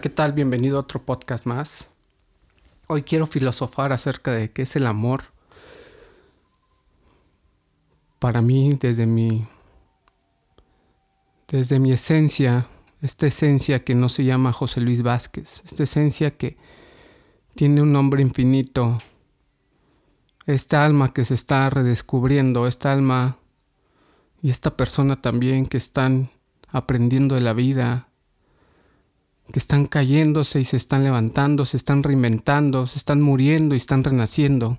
¿qué tal? Bienvenido a otro podcast más. Hoy quiero filosofar acerca de qué es el amor. Para mí, desde mi desde mi esencia, esta esencia que no se llama José Luis Vázquez, esta esencia que tiene un nombre infinito, esta alma que se está redescubriendo, esta alma y esta persona también que están aprendiendo de la vida, que están cayéndose y se están levantando, se están reinventando, se están muriendo y están renaciendo.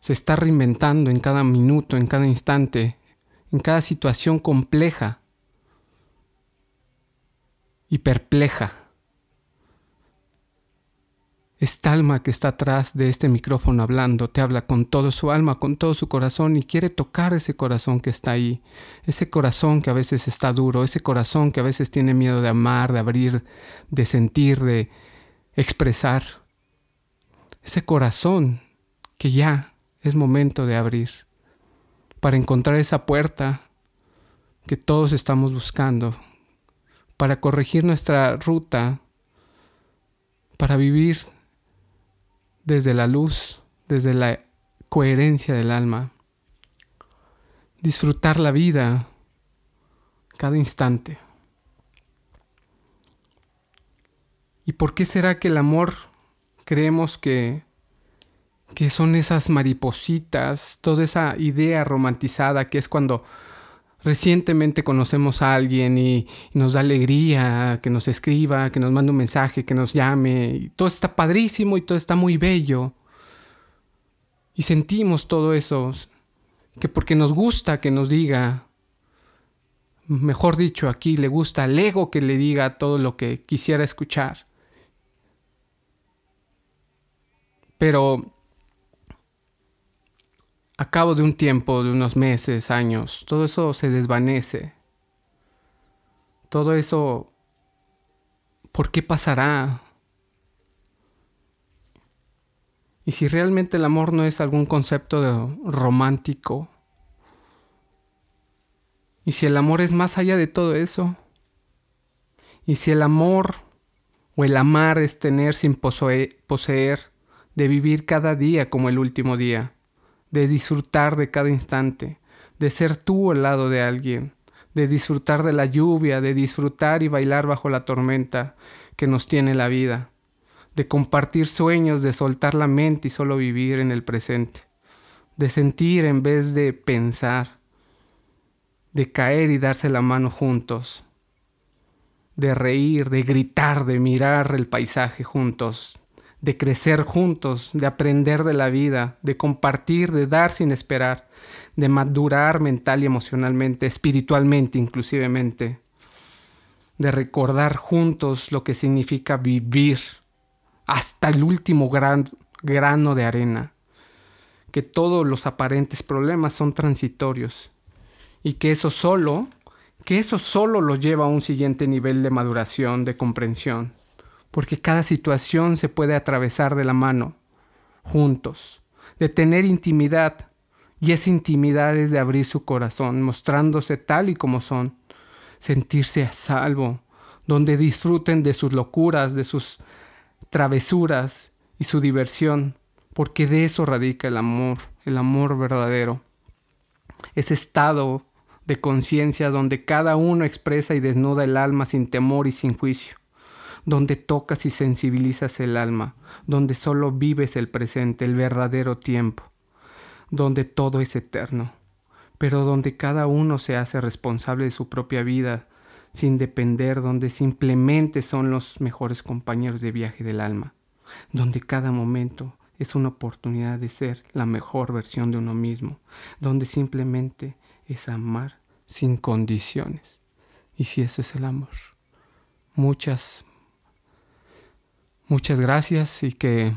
Se está reinventando en cada minuto, en cada instante, en cada situación compleja y perpleja esta alma que está atrás de este micrófono hablando te habla con todo su alma, con todo su corazón y quiere tocar ese corazón que está ahí, ese corazón que a veces está duro, ese corazón que a veces tiene miedo de amar, de abrir, de sentir, de expresar. Ese corazón que ya es momento de abrir para encontrar esa puerta que todos estamos buscando, para corregir nuestra ruta, para vivir desde la luz, desde la coherencia del alma. Disfrutar la vida cada instante. ¿Y por qué será que el amor creemos que, que son esas maripositas, toda esa idea romantizada que es cuando recientemente conocemos a alguien y, nos da alegría que nos escriba, que nos mande un mensaje, que nos llame, y todo está padrísimo y todo está muy bello. Y sentimos todo eso, que porque nos gusta que nos diga, mejor dicho, aquí le gusta al ego que le diga todo lo que quisiera escuchar. Pero a cabo de un tiempo, de unos meses, años, todo eso se desvanece. Todo eso, ¿por qué pasará? Y si realmente el amor no es algún concepto romántico, y si el amor es más allá de todo eso, y si el amor o el amar es tener sin poseer, de vivir cada día como el último día, de disfrutar de cada instante, de ser tú al lado de alguien, de disfrutar de la lluvia, de disfrutar y bailar bajo la tormenta que nos tiene la vida, de compartir sueños, de soltar la mente y solo vivir en el presente, de sentir en vez de pensar, de caer y darse la mano juntos, de reír, de gritar, de mirar el paisaje juntos, de crecer juntos, de aprender de la vida, de compartir, de dar sin esperar, de madurar mental y emocionalmente, espiritualmente inclusivemente, de recordar juntos lo que significa vivir hasta el último gran, grano de arena, que todos los aparentes problemas son transitorios y que eso solo, que eso solo los lleva a un siguiente nivel de maduración, de comprensión porque cada situación se puede atravesar de la mano, juntos, de tener intimidad, y esa intimidad es de abrir su corazón, mostrándose tal y como son, sentirse a salvo, donde disfruten de sus locuras, de sus travesuras y su diversión, porque de eso radica el amor, el amor verdadero. Ese estado de conciencia donde cada uno expresa y desnuda el alma sin temor y sin juicio donde tocas y sensibilizas el alma, donde solo vives el presente, el verdadero tiempo, donde todo es eterno, pero donde cada uno se hace responsable de su propia vida, sin depender, donde simplemente son los mejores compañeros de viaje del alma, donde cada momento es una oportunidad de ser la mejor versión de uno mismo, donde simplemente es amar sin condiciones. Y si eso es el amor, muchas, Muchas gracias y que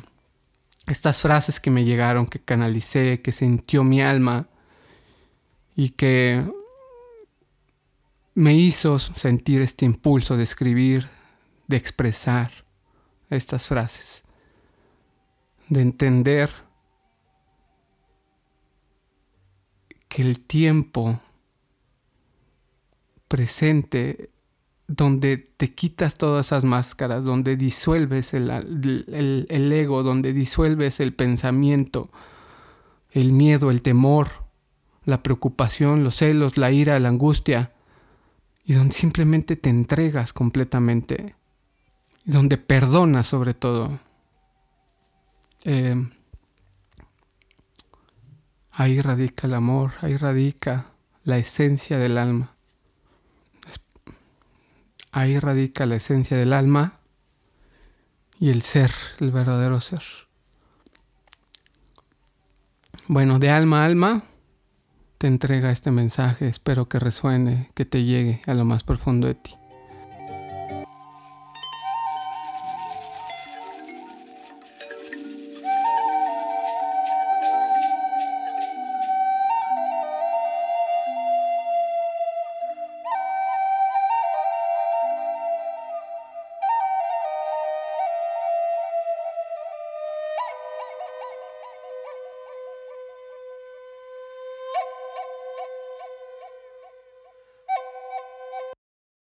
estas frases que me llegaron, que canalicé, que sintió mi alma y que me hizo sentir este impulso de escribir, de expresar estas frases, de entender que el tiempo presente donde te quitas todas esas máscaras, donde disuelves el, el, ego, donde disuelves el pensamiento, el miedo, el temor, la preocupación, los celos, la ira, la angustia, y donde simplemente te entregas completamente, y donde perdonas sobre todo. Eh, ahí radica el amor, ahí radica la esencia del alma. Ahí radica la esencia del alma y el ser, el verdadero ser. Bueno, de alma a alma te entrega este mensaje, espero que resuene, que te llegue a lo más profundo de ti.